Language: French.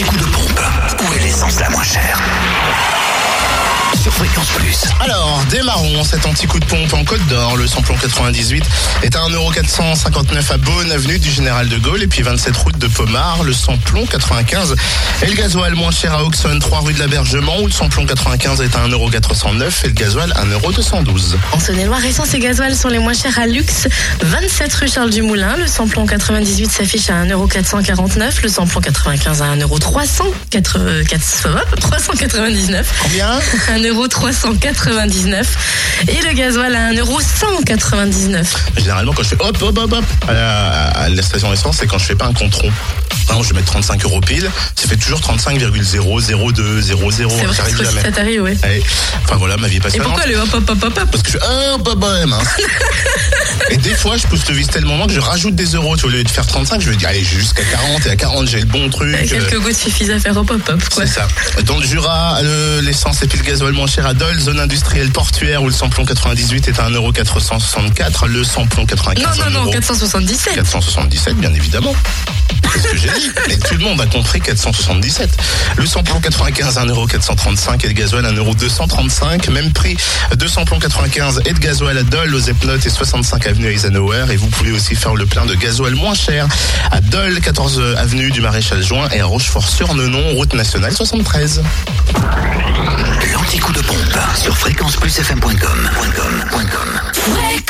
L'anti-coup de pompe. Où est l'essence la moins chère? Sur Fréquence Plus. Alors, démarrons cet anti-coup de pompe en Côte d'Or. Le samplon 98 est à 1,459€ à Beaune, avenue du Général de Gaulle, et puis 27 route de Pomard. Le samplon 95 et le gasoil moins cher à Auxonne, 3 rue de l'Abergement, où le samplon 95 est à 1,409€ et le gasoil 1,212€. En Saône-et-Loire, essence et gasoil sont les moins chers à Luxe, 27 rue Charles Dumoulin. Le samplon 98 s'affiche à 1,449€, le samplon 95 à 1,399€. Combien? 1,399€ et le gasoil à 1,199€. Généralement, quand je fais hop, hop, hop, hop à la, à la station essence, c'est quand je fais pas un compte rond. Non, je vais mettre 35 euros pile. Ça fait toujours 35,00200. C'est vrai, c'est jamais. ça t'arrive, ouais. Allez. Enfin voilà, ma vie est Et pourquoi le hop hop hop hop? Hop Parce que je fais un peu bohème. Et des fois, je pousse le vis tellement que je rajoute des euros. Tu vois, Au lieu de faire 35, je vais dire, allez, jusqu'à 40. Et à 40, j'ai le bon truc. Quelques gouttes suffisent à faire hop hop, quoi. C'est ça. Dans le Jura, le- l'essence et puis le gasoil moins cher à Dole, zone industrielle portuaire où le samplon 98 est à 1,464€, le samplon 95 Non, non, non, 1€. 477. 477, bien évidemment. C'est ce que j'ai dit. Mais tout le monde a compris 477. Le samplon 95 à 1,435€ et le gasoil à 1,235€. Même prix de samplon 95 et de gasoil à Dole, aux Epnotes et 65 avenue Eisenhower. Et vous pouvez aussi faire le plein de gasoil moins cher à Dole, 14 avenue du Maréchal Juin et à Rochefort-sur-Nenon, route nationale 73. L'anti-coup de pompe sur fréquenceplusfm.com. .com, .com. Fréquence Plus